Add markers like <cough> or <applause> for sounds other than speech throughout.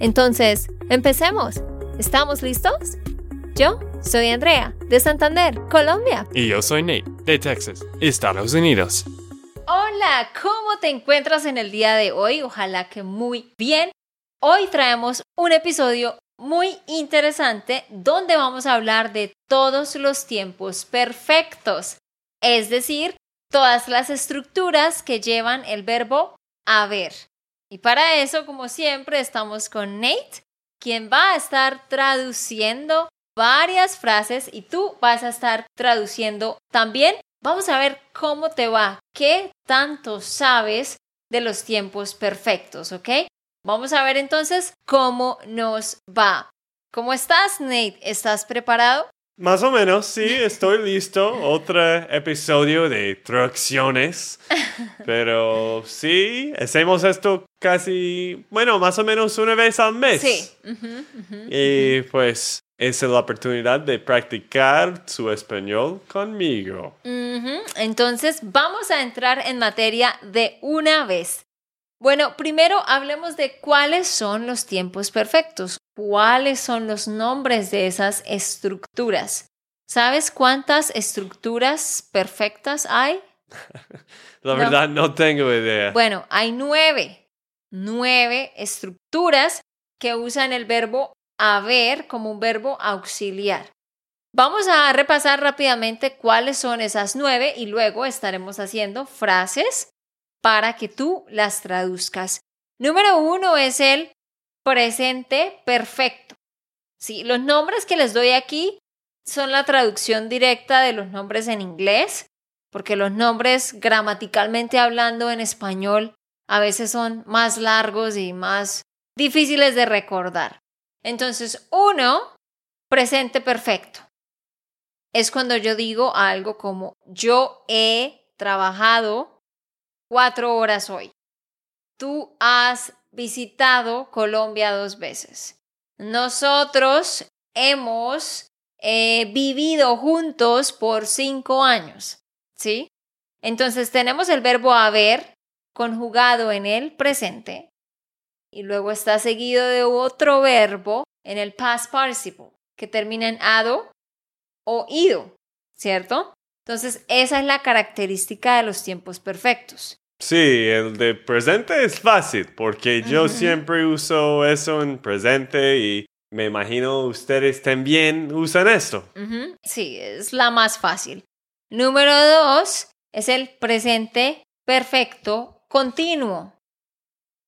Entonces, empecemos. ¿Estamos listos? Yo soy Andrea, de Santander, Colombia. Y yo soy Nate, de Texas, Estados Unidos. Hola, ¿cómo te encuentras en el día de hoy? Ojalá que muy bien. Hoy traemos un episodio muy interesante donde vamos a hablar de todos los tiempos perfectos, es decir, todas las estructuras que llevan el verbo haber. Y para eso, como siempre, estamos con Nate, quien va a estar traduciendo varias frases y tú vas a estar traduciendo también. Vamos a ver cómo te va, qué tanto sabes de los tiempos perfectos, ¿ok? Vamos a ver entonces cómo nos va. ¿Cómo estás, Nate? ¿Estás preparado? Más o menos, sí, estoy listo. Otro episodio de traducciones. <laughs> Pero sí, hacemos esto casi, bueno, más o menos una vez al mes. Sí. y pues es la oportunidad de practicar su español conmigo. Entonces vamos a entrar en materia de una vez. Bueno, primero hablemos de cuáles son los tiempos perfectos, cuáles son los nombres de esas estructuras. ¿Sabes cuántas estructuras perfectas hay? <laughs> La verdad no. tengo idea. Bueno, hay nueve, nueve estructuras que usan el verbo haber como un verbo auxiliar. Vamos a repasar rápidamente cuáles son esas nueve y luego estaremos haciendo frases para que tú las traduzcas. Número uno es el presente perfecto. Sí, los nombres que les doy aquí son la traducción directa de los nombres en inglés, porque los nombres gramaticalmente hablando en español a veces son más largos y más difíciles de recordar. Entonces, uno, presente perfecto. Es cuando yo digo algo como yo he trabajado cuatro horas hoy. Tú has visitado Colombia dos veces. Nosotros hemos eh, vivido juntos por cinco años. ¿Sí? Entonces tenemos el verbo haber conjugado en el presente y luego está seguido de otro verbo en el past participle que termina en ado o ido, ¿cierto? Entonces esa es la característica de los tiempos perfectos. Sí, el de presente es fácil porque yo siempre uso eso en presente y me imagino ustedes también usan esto. Sí, es la más fácil. Número dos es el presente perfecto continuo.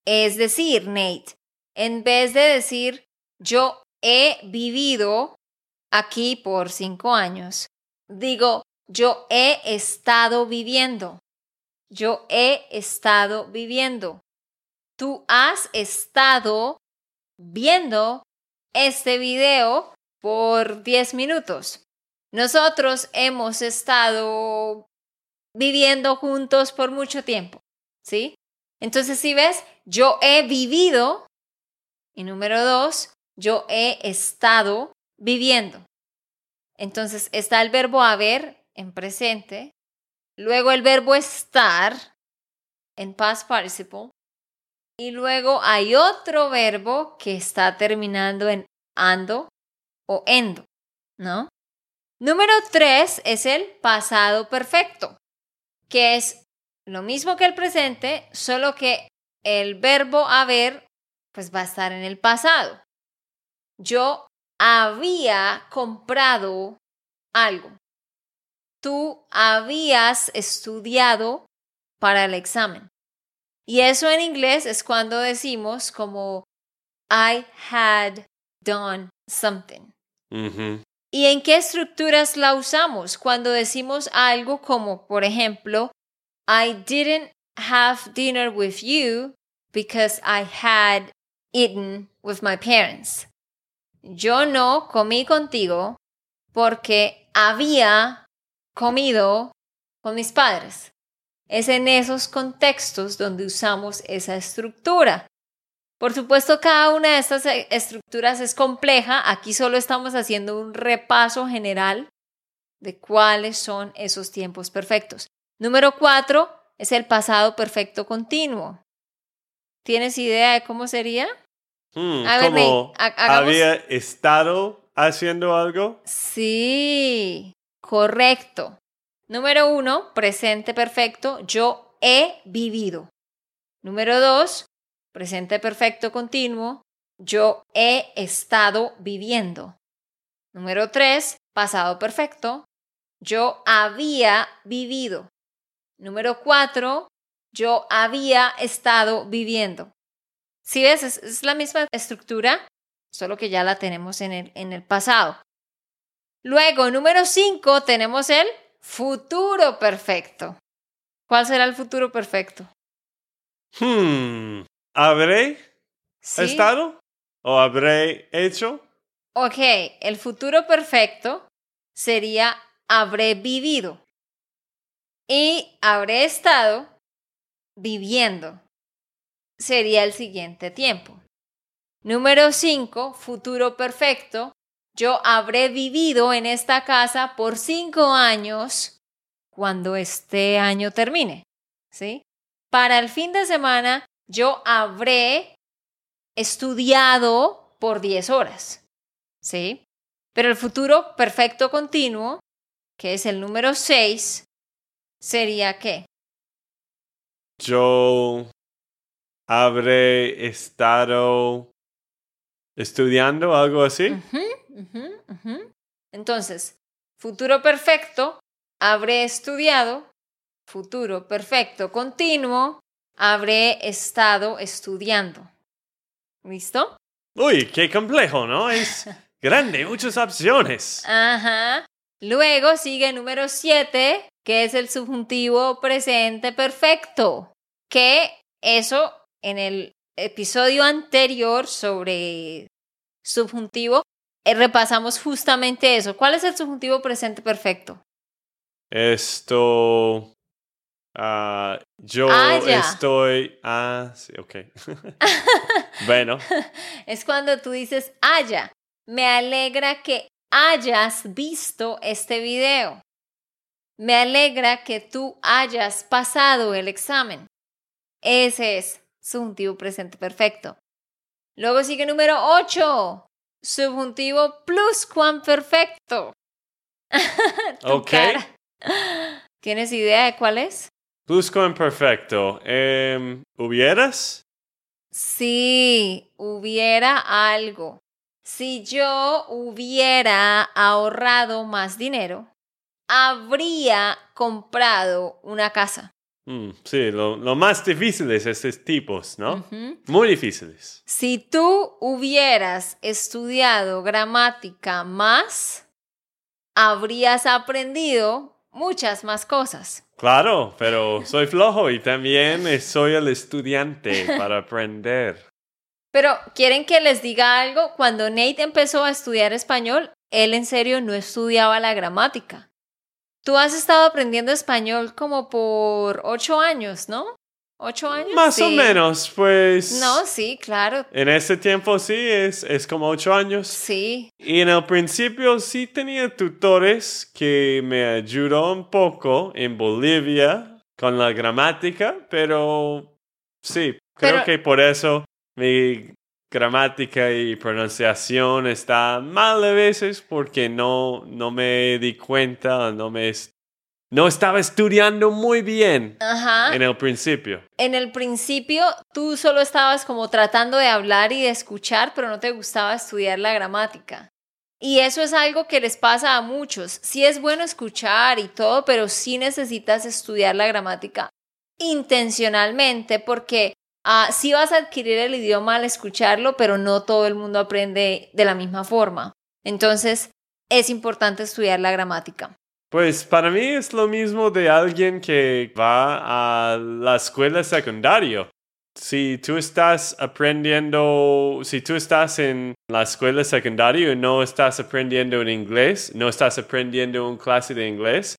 Es decir, Nate, en vez de decir yo he vivido aquí por cinco años, digo yo he estado viviendo. Yo he estado viviendo. Tú has estado viendo este video por 10 minutos. Nosotros hemos estado viviendo juntos por mucho tiempo, ¿sí? Entonces, si ves, yo he vivido, y número dos, yo he estado viviendo. Entonces, está el verbo haber en presente, Luego el verbo estar en past participle. Y luego hay otro verbo que está terminando en ando o endo, ¿no? Número tres es el pasado perfecto, que es lo mismo que el presente, solo que el verbo haber pues va a estar en el pasado. Yo había comprado algo tú habías estudiado para el examen. Y eso en inglés es cuando decimos como I had done something. ¿Y en qué estructuras la usamos? Cuando decimos algo como, por ejemplo, I didn't have dinner with you because I had eaten with my parents. Yo no comí contigo porque había comido con mis padres. Es en esos contextos donde usamos esa estructura. Por supuesto, cada una de estas eh, estructuras es compleja. Aquí solo estamos haciendo un repaso general de cuáles son esos tiempos perfectos. Número cuatro es el pasado perfecto continuo. ¿Tienes idea de cómo sería? Hmm, A ver, Nate, ¿Cómo ha- hagamos- había estado haciendo algo? Sí, correcto. Número uno, presente perfecto, yo he vivido. Número dos, presente perfecto continuo, yo he estado viviendo. Número tres, pasado perfecto, yo había vivido. Número cuatro, yo había estado viviendo. Si ves, es, la misma estructura, solo que ya la tenemos en el, en el pasado. Luego, número 5, tenemos el futuro perfecto. ¿Cuál será el futuro perfecto? Hmm, ¿habré ¿Sí? estado? ¿O habré hecho? Ok, el futuro perfecto sería habré vivido y habré estado viviendo. Sería el siguiente tiempo. Número 5, futuro perfecto. Yo habré vivido en esta casa por cinco años cuando este año termine. ¿Sí? Para el fin de semana, yo habré estudiado por 10 horas. ¿Sí? Pero el futuro perfecto continuo, que es el número 6, sería qué? Yo habré estado estudiando algo así. Entonces, futuro perfecto, habré estudiado. Futuro perfecto continuo, habré estado estudiando. ¿Listo? Uy, qué complejo, ¿no? Es <laughs> grande, muchas opciones. Ajá. Luego sigue número 7, que es el subjuntivo presente perfecto. Que eso en el episodio anterior sobre subjuntivo eh, repasamos justamente eso. ¿Cuál es el subjuntivo presente perfecto? Esto. ah, yo Ah, estoy. Ah, sí, ok. <laughs> bueno, <laughs> Es cuando tú dices haya. Me alegra que hayas visto este video. Me alegra que tú hayas pasado el examen. Ese es subjuntivo presente perfecto. Luego sigue número 8. Subjuntivo pluscuamperfecto. <laughs> Ok. cara. ¿Tienes idea de cuál es? Pluscuamperfecto. Em, ¿Hubieras? Si hubiera algo. Si yo hubiera ahorrado más dinero, habría comprado una casa. Mm, sí, lo, lo más difícil es estos tipos, ¿no? Muy difíciles. Si tú hubieras estudiado gramática más, habrías aprendido muchas más cosas. Claro, pero soy flojo y también soy el estudiante para aprender. Pero, ¿quieren que les diga algo? Cuando Nate empezó a estudiar español, él en serio no estudiaba la gramática. Tú has estado aprendiendo español como por ocho años, ¿no? ¿Ocho años? Más o menos, pues. No, sí, claro. En ese tiempo sí, es, es como ocho años. Sí. Y en el principio sí tenía tutores que me ayudó un poco en Bolivia con la gramática, pero sí, creo Pero- que por eso mi gramática y pronunciación está mal a veces porque no, no me di cuenta, no me no estaba estudiando muy bien Ajá. en el principio. En el principio tú solo estabas como tratando de hablar y de escuchar, pero no te gustaba estudiar la gramática. Y eso es algo que les pasa a muchos. Sí es bueno escuchar y todo, pero sí necesitas estudiar la gramática intencionalmente porque ah, sí vas a adquirir el idioma al escucharlo, pero no todo el mundo aprende de la misma forma. Entonces es importante estudiar la gramática. Pues para mí es lo mismo de alguien que va a la escuela secundaria. si tú estás aprendiendo, si tú estás en la escuela secundaria y no estás aprendiendo en inglés, no estás aprendiendo una clase de inglés,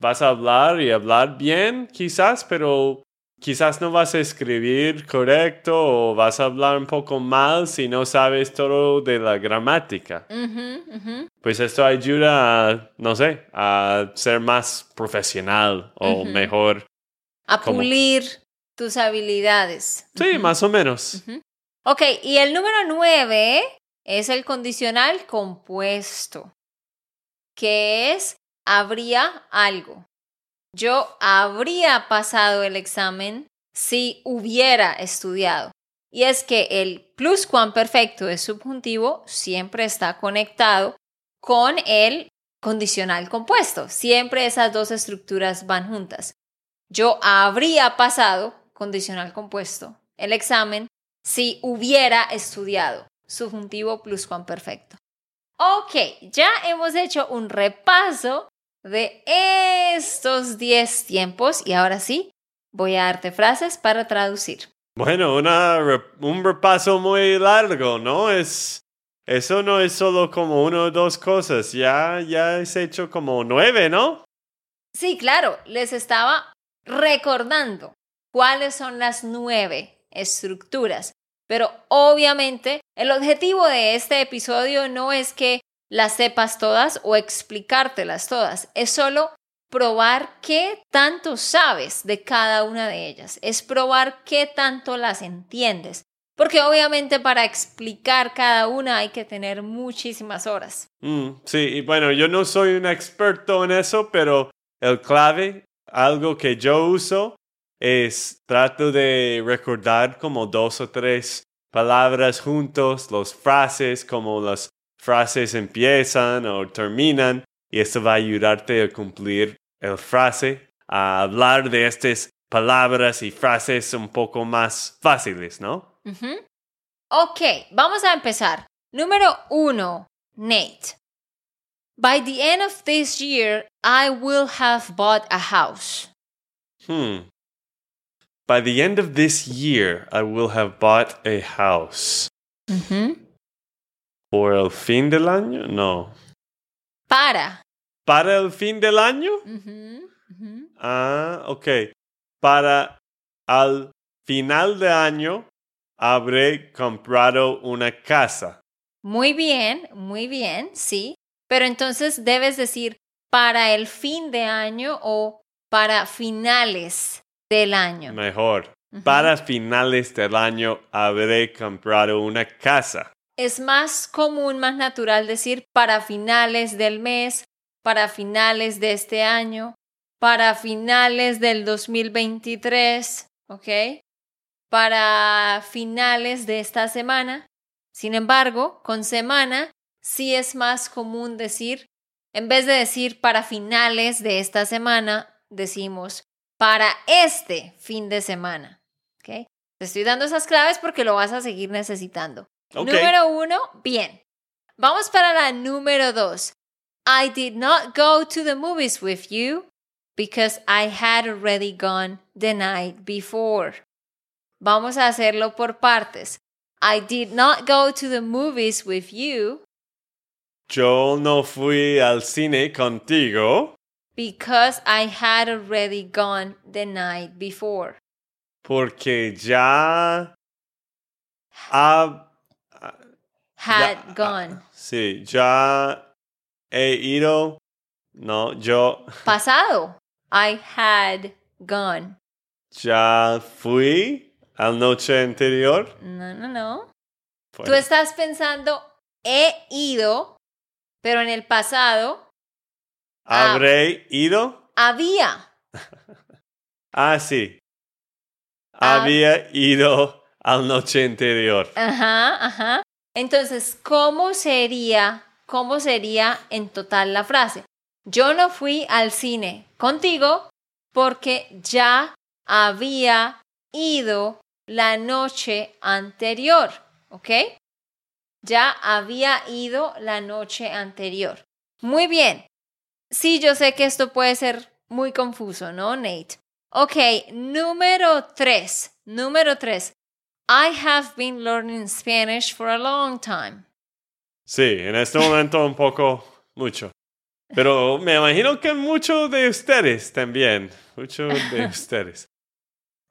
vas a hablar y hablar bien quizás, pero quizás no vas a escribir correcto o vas a hablar un poco mal si no sabes todo de la gramática. Pues esto ayuda a, no sé, a ser más profesional o mejor. A pulir tus habilidades. Sí, más o menos. Ok, y el número nueve es el condicional compuesto, que es habría algo. Yo habría pasado el examen si hubiera estudiado. Y es que el pluscuamperfecto de subjuntivo siempre está conectado con el condicional compuesto. Siempre esas dos estructuras van juntas. Yo habría pasado, condicional compuesto, el examen si hubiera estudiado. Subjuntivo pluscuamperfecto. Ok, ya hemos hecho un repaso de estos 10 tiempos y ahora sí, voy a darte frases para traducir. Bueno, una, un repaso muy largo, ¿no? Es, eso no es solo como una o dos cosas, ya, ya has hecho como nueve, ¿no? Sí, claro, les estaba recordando cuáles son las nueve estructuras. Pero obviamente el objetivo de este episodio no es que las sepas todas o explicártelas todas. Es solo probar qué tanto sabes de cada una de ellas. Es probar qué tanto las entiendes. Porque obviamente para explicar cada una hay que tener muchísimas horas. Mm, sí, y bueno, yo no soy un experto en eso, pero el clave, algo que yo uso, es trato de recordar como dos o tres palabras juntos, las frases, como las frases empiezan o terminan y esto va a ayudarte a cumplir el frase, a hablar de estas palabras y frases un poco más fáciles, ¿no? Ok, vamos a empezar. Número uno, Nate. By the end of this year, I will have bought a house. Hmm. By the end of this year, I will have bought a house. ¿Por el fin del año? No. Para. ¿Para el fin del año? Ah, ok. Para al final de año habré comprado una casa. Muy bien, muy bien, sí. Pero entonces debes decir para el fin de año o para finales del año. Mejor. Para finales del año habré comprado una casa. Es más común, más natural decir para finales del mes, para finales de este año, para finales del 2023, ¿ok? Para finales de esta semana. Sin embargo, con semana sí es más común decir, en vez de decir para finales de esta semana, decimos para este fin de semana. ¿ok? Te estoy dando esas claves porque lo vas a seguir necesitando. Número uno, bien. Vamos para la número dos. I did not go to the movies with you because I had already gone the night before. Vamos a hacerlo por partes. I did not go to the movies with you. Yo no fui al cine contigo. Because I had already gone the night before. Porque ya ha had ya, gone. Sí, ya he ido. No, yo. Pasado. I had gone. Ya fui al noche anterior. No, no, no. Tú estás pensando, he ido, pero en el pasado. ¿Habré ido? Había. <laughs> ah, sí. Había ido al noche anterior. Ajá, ajá. Entonces, ¿cómo sería, cómo sería en total la frase? Yo no fui al cine contigo porque ya había ido la noche anterior, ¿ok? Ya había ido la noche anterior. Muy bien. Sí, yo sé que esto puede ser muy confuso, ¿no, Nate? Ok, número tres. Número tres. I have been learning Spanish for a long time. Sí, en este momento un poco mucho. Pero me imagino que mucho de ustedes también. Mucho de <laughs> ustedes.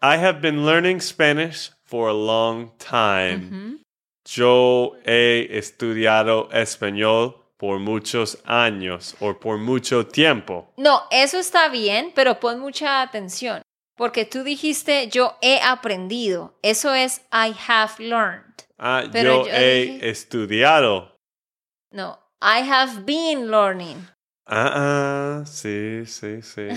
I have been learning Spanish for a long time. Yo he estudiado español por muchos años o por mucho tiempo. No, eso está bien, pero pon mucha atención, porque tú dijiste yo he aprendido. Eso es I have learned. Ah, Pero yo, yo he dije- estudiado. No, I have been learning. Ah, ah, sí, sí, sí.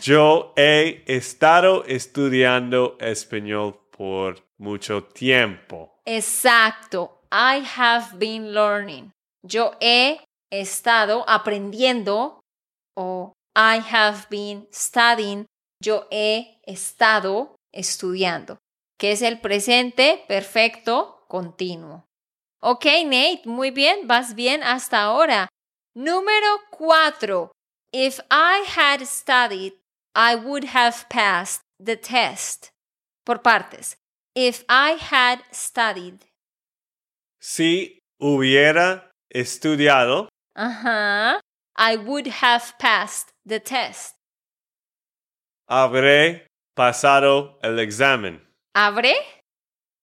Yo he estado estudiando español por mucho tiempo. Exacto. I have been learning. Yo he estado aprendiendo o I have been studying. Yo he estado estudiando, que es el presente perfecto continuo. Ok, Nate, muy bien, vas bien hasta ahora. Número cuatro. If I had studied, I would have passed the test. Por partes. If I had studied. Si hubiera estudiado, Ajá. I would have passed the test. Habré pasado el examen. ¿Habré?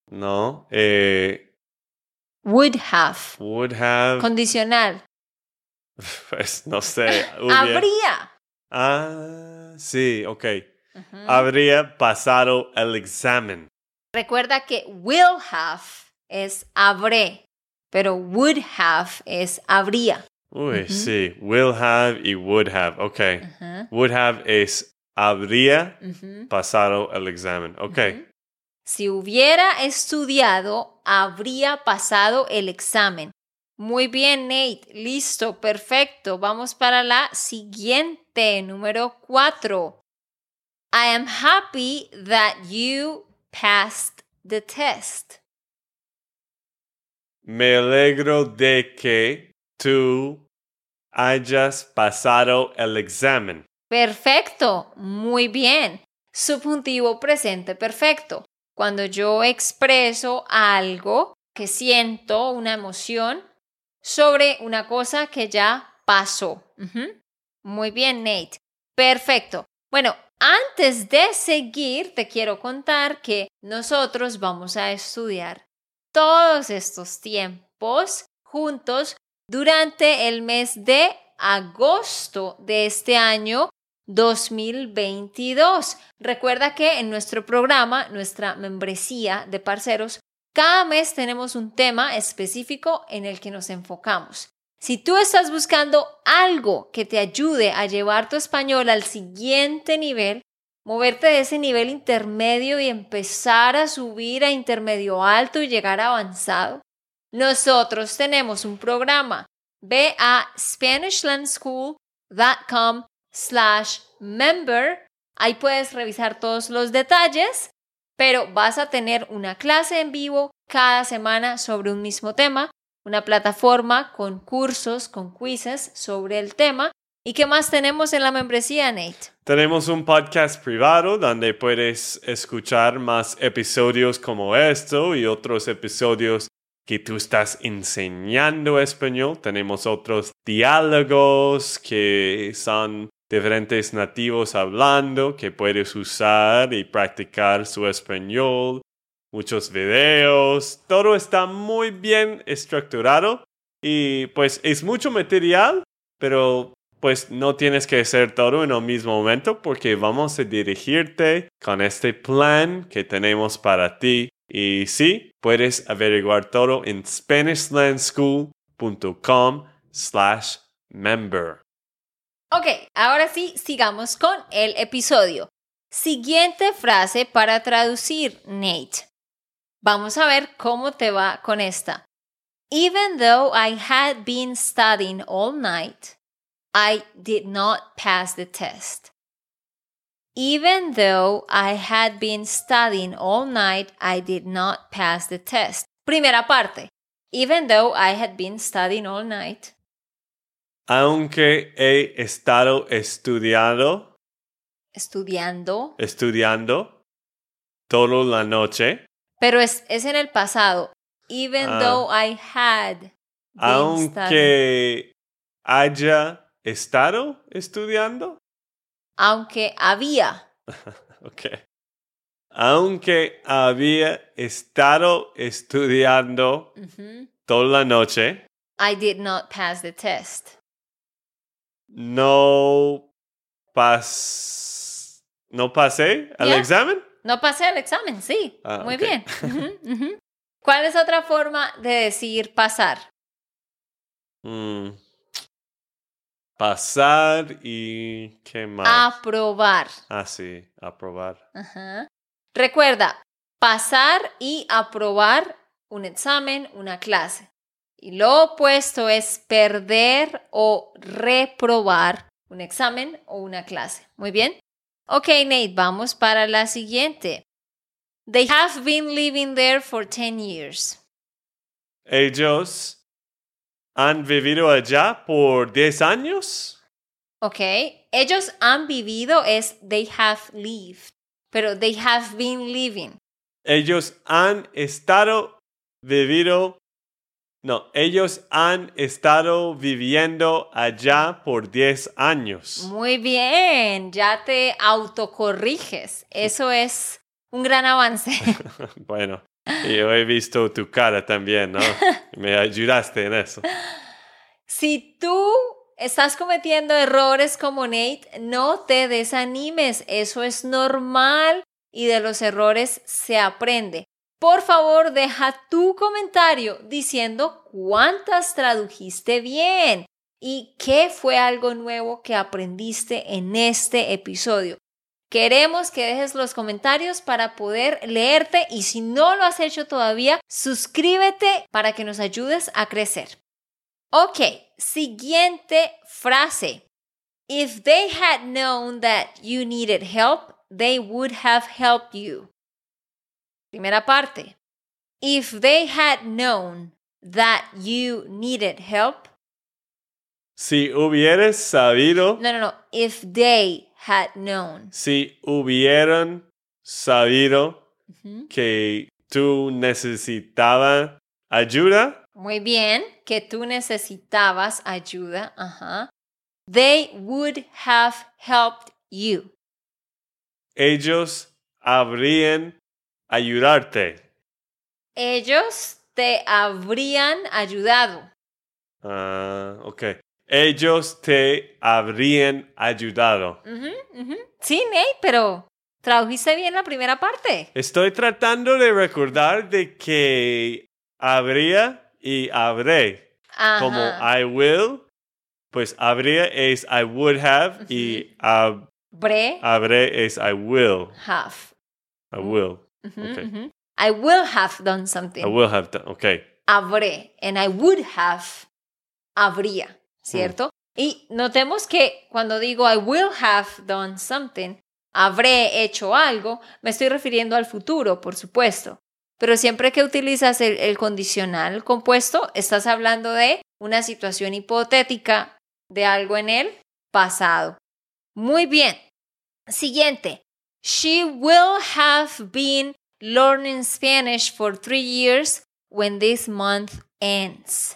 No, eh, Would have. would have, Condicional. <laughs> pues no sé. <laughs> Habría. Ah, sí, ok. Habría pasado el examen. Recuerda que will have es habré, pero would have es habría. Uy, sí, will have y would have. Ok. Would have es habría pasado el examen. Ok. Si hubiera estudiado, habría pasado el examen. Muy bien, Nate. Listo, perfecto. Vamos para la siguiente, número cuatro. I am happy that you passed the test. Me alegro de que tú hayas pasado el examen. Perfecto, muy bien. Subjuntivo presente perfecto. Cuando yo expreso algo que siento, una emoción, sobre una cosa que ya pasó. Muy bien, Nate. Perfecto. Bueno, antes de seguir, te quiero contar que nosotros vamos a estudiar todos estos tiempos juntos durante el mes de agosto de este año 2022. Recuerda que en nuestro programa, nuestra membresía de parceros, cada mes tenemos un tema específico en el que nos enfocamos. Si tú estás buscando algo que te ayude a llevar tu español al siguiente nivel, moverte de ese nivel intermedio y empezar a subir a intermedio alto y llegar avanzado, nosotros tenemos un programa. Ve a SpanishLandSchool.com slash member. Ahí puedes revisar todos los detalles, pero vas a tener una clase en vivo cada semana sobre un mismo tema, una plataforma con cursos, con quizzes sobre el tema. ¿Y qué más tenemos en la membresía, Nate? Tenemos un podcast privado donde puedes escuchar más episodios como esto y otros episodios que tú estás enseñando español. Tenemos otros diálogos que son diferentes nativos hablando que puedes usar y practicar su español. Muchos videos. Todo está muy bien estructurado y pues es mucho material, pero pues no tienes que hacer todo en el mismo momento porque vamos a dirigirte con este plan que tenemos para ti. Y sí, puedes averiguar todo en SpanishLandSchool.com slash member. Ok, ahora sí, sigamos con el episodio. Siguiente frase para traducir, Nate. Vamos a ver cómo te va con esta. Even though I had been studying all night, I did not pass the test. Even though I had been studying all night, I did not pass the test. Primera parte. Even though I had been studying all night. Aunque he estado estudiando, Estudiando. estudiando toda la noche. Pero es, es en el pasado. Even Ah. though I had. studying. Aunque haya estado estudiando. Aunque había. <laughs> Ok. Aunque había estado estudiando Ujú. toda la noche, I did not pass the test. No pas no pasé al Yeah. examen. No pasé el examen, sí. Ah, Muy bien. <laughs> ¿Cuál es otra forma de decir pasar? Mm. Pasar y qué más. Aprobar. Ah, sí, aprobar. Ajá. Recuerda, pasar y aprobar un examen, una clase. Y lo opuesto es perder o reprobar un examen o una clase. Muy bien. Ok, Nate, vamos para la siguiente. They have been living there for 10 years. Ellos han vivido allá por 10 años. Ok, ellos han vivido es they have lived, pero they have been living. Ellos han estado vivido. No, ellos han estado viviendo allá por 10 años. Muy bien, ya te autocorriges. Eso es un gran avance. <laughs> Bueno, yo he visto tu cara también, ¿no? <laughs> Me ayudaste en eso. si tú estás cometiendo errores como Nate, no te desanimes. Eso es normal y de los errores se aprende. Por favor, deja tu comentario diciendo cuántas tradujiste bien y qué fue algo nuevo que aprendiste en este episodio. Queremos que dejes los comentarios para poder leerte y si no lo has hecho todavía, suscríbete para que nos ayudes a crecer. Ok, siguiente frase. If they had known that you needed help, they would have helped you. Primera parte. If they had known that you needed help. Si hubieras sabido, No, no, no. If they had known. si hubieran sabido Ujú. que tú necesitabas ayuda, Muy bien, que tú necesitabas ayuda. Ajá. They would have helped you. ellos habrían ayudarte. Ellos te habrían ayudado. Ah, ok. Ellos te habrían ayudado. Sí, Nate, pero tradujiste bien la primera parte. Estoy tratando de recordar de que habría y habré. Ajá. Como I will, pues habría es I would have y hab- Bre, habré es I will. have. I will. I will have done something. I will have done. Ok. Habré. And I would have. Habría. ¿Cierto? Y notemos que cuando digo I will have done something, habré hecho algo, me estoy refiriendo al futuro, por supuesto. Pero siempre que utilizas el, el condicional compuesto, estás hablando de una situación hipotética de algo en el pasado. Muy bien. Siguiente. She will have been learning Spanish for three years when this month ends.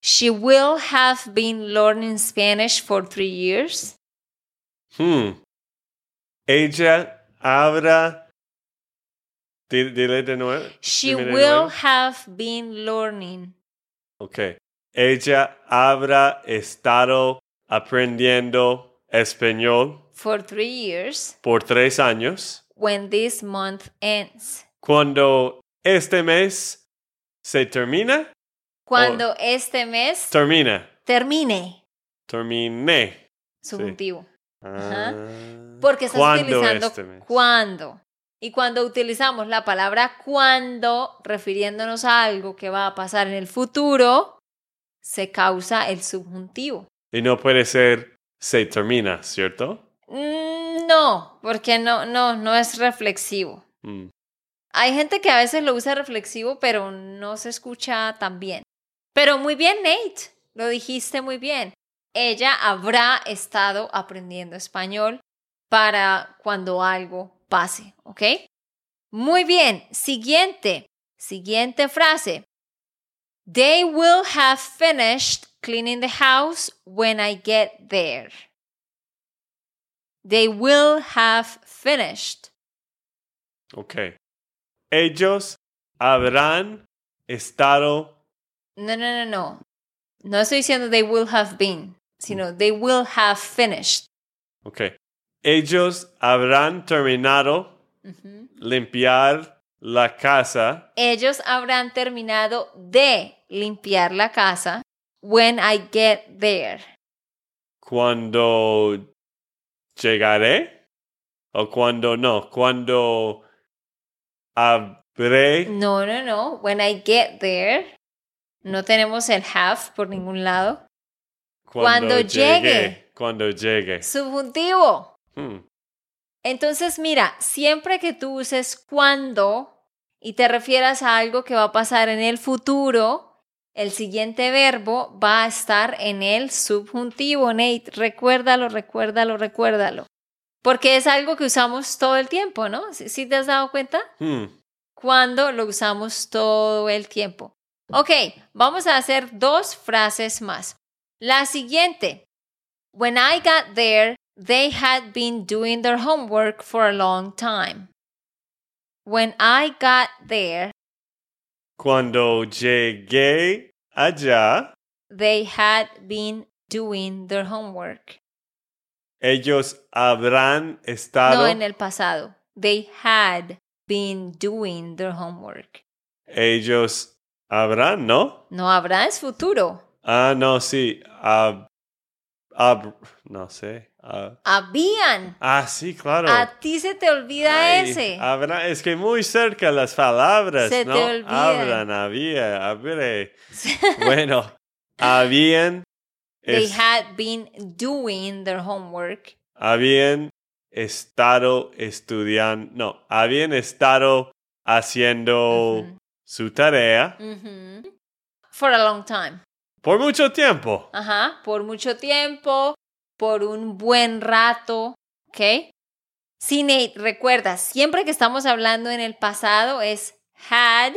She will have been learning Spanish for three years. Hmm. Ella habrá. Dile de nuevo. She will have been learning. Ok. Ella habrá estado aprendiendo español for three years por tres años. when this month ends. Cuando este mes se termina, Cuando este mes termina. termine. Terminé. Subjuntivo. Ah, Porque estás ¿cuándo utilizando este mes? cuando. Y cuando utilizamos la palabra cuando, refiriéndonos a algo que va a pasar en el futuro, se causa el subjuntivo. Y no puede ser se termina, ¿cierto? Mm, No, porque no, no, no es reflexivo. Mm. Hay gente que a veces lo usa reflexivo, pero no se escucha tan bien. Pero muy bien, Nate, lo dijiste muy bien. Ella habrá estado aprendiendo español para cuando algo pase, ¿ok? Muy bien. Siguiente. Siguiente frase. They will have finished cleaning the house when I get there. They will have finished. Ok. Ellos habrán estado. No, no, no, no. No estoy diciendo they will have been, sino they will have finished. Ok. Ellos habrán terminado limpiar la casa Ellos habrán terminado de limpiar la casa when I get there. cuando llegaré o cuando no, cuando habré. No, no, no. When I get there. No tenemos el have por ningún lado. Cuando llegue. Cuando llegue. Subjuntivo. Hmm. Entonces, mira, siempre que tú uses cuando y te refieras a algo que va a pasar en el futuro, el siguiente verbo va a estar en el subjuntivo, Nate. Recuérdalo, recuérdalo, recuérdalo. Porque es algo que usamos todo el tiempo, ¿no? ¿Sí, sí te has dado cuenta? Hmm. Cuando lo usamos todo el tiempo. Ok, vamos a hacer dos frases más. La siguiente. When I got there, they had been doing their homework for a long time. When I got there, Cuando llegué allá, they had been doing their homework. ellos habrán estado. No en el pasado. They had been doing their homework. Ellos habrán, ¿no? No habrá es futuro. Ah, no, sí. hab- no sé. Habían. ah, sí, claro. A ti se te olvida Ay, ese. habrá- es que muy cerca las palabras, Se te ¿no? olvida. Hablan, había, habré. <laughs> Bueno, habían, They had been doing their homework. habían estado estudiando, no, habían estado haciendo su tarea Ujú. For a long time. Por mucho tiempo. Ajá. Por mucho tiempo, por un buen rato. ¿Ok? Sí, Nate, recuerda, siempre que estamos hablando en el pasado es had,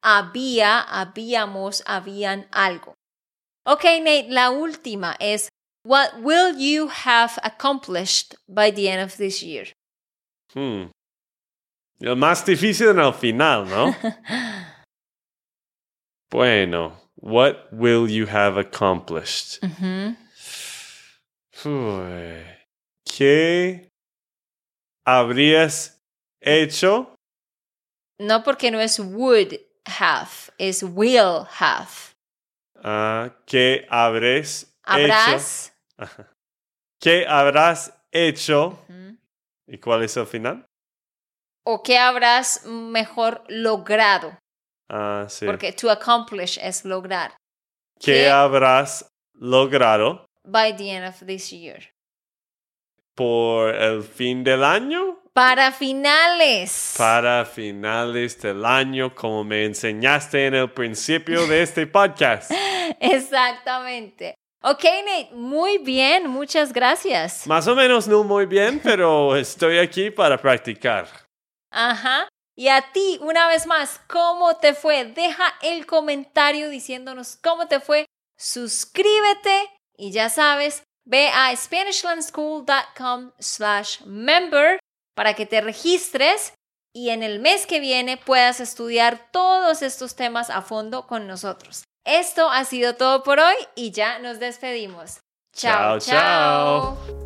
había, habíamos, habían algo. Ok, Nate, la última es What will you have accomplished by the end of this year? Hmm. Lo más difícil en el final, ¿no? <laughs> bueno, what will you have accomplished? Uy, ¿Qué habrías hecho? No porque no es would have, es will have. Ah, ¿Qué habrás Habrás. hecho? ¿Qué habrás hecho? ¿Y cuál es el final? O qué habrás mejor logrado. Ah, sí. Porque to accomplish es lograr. ¿Qué ¿Qué? habrás logrado By the end of this year. por el fin del año? Para finales. Para finales del año, como me enseñaste en el principio de este podcast. <laughs> Exactamente. Ok, Nate, muy bien, muchas gracias. Más o menos no muy bien, pero estoy aquí para practicar. Ajá. Y a ti, una vez más, ¿cómo te fue? Deja el comentario diciéndonos cómo te fue. Suscríbete y ya sabes, ve a SpanishLandSchool.com slash member para que te registres y en el mes que viene puedas estudiar todos estos temas a fondo con nosotros. Esto ha sido todo por hoy y ya nos despedimos. Chao, chao.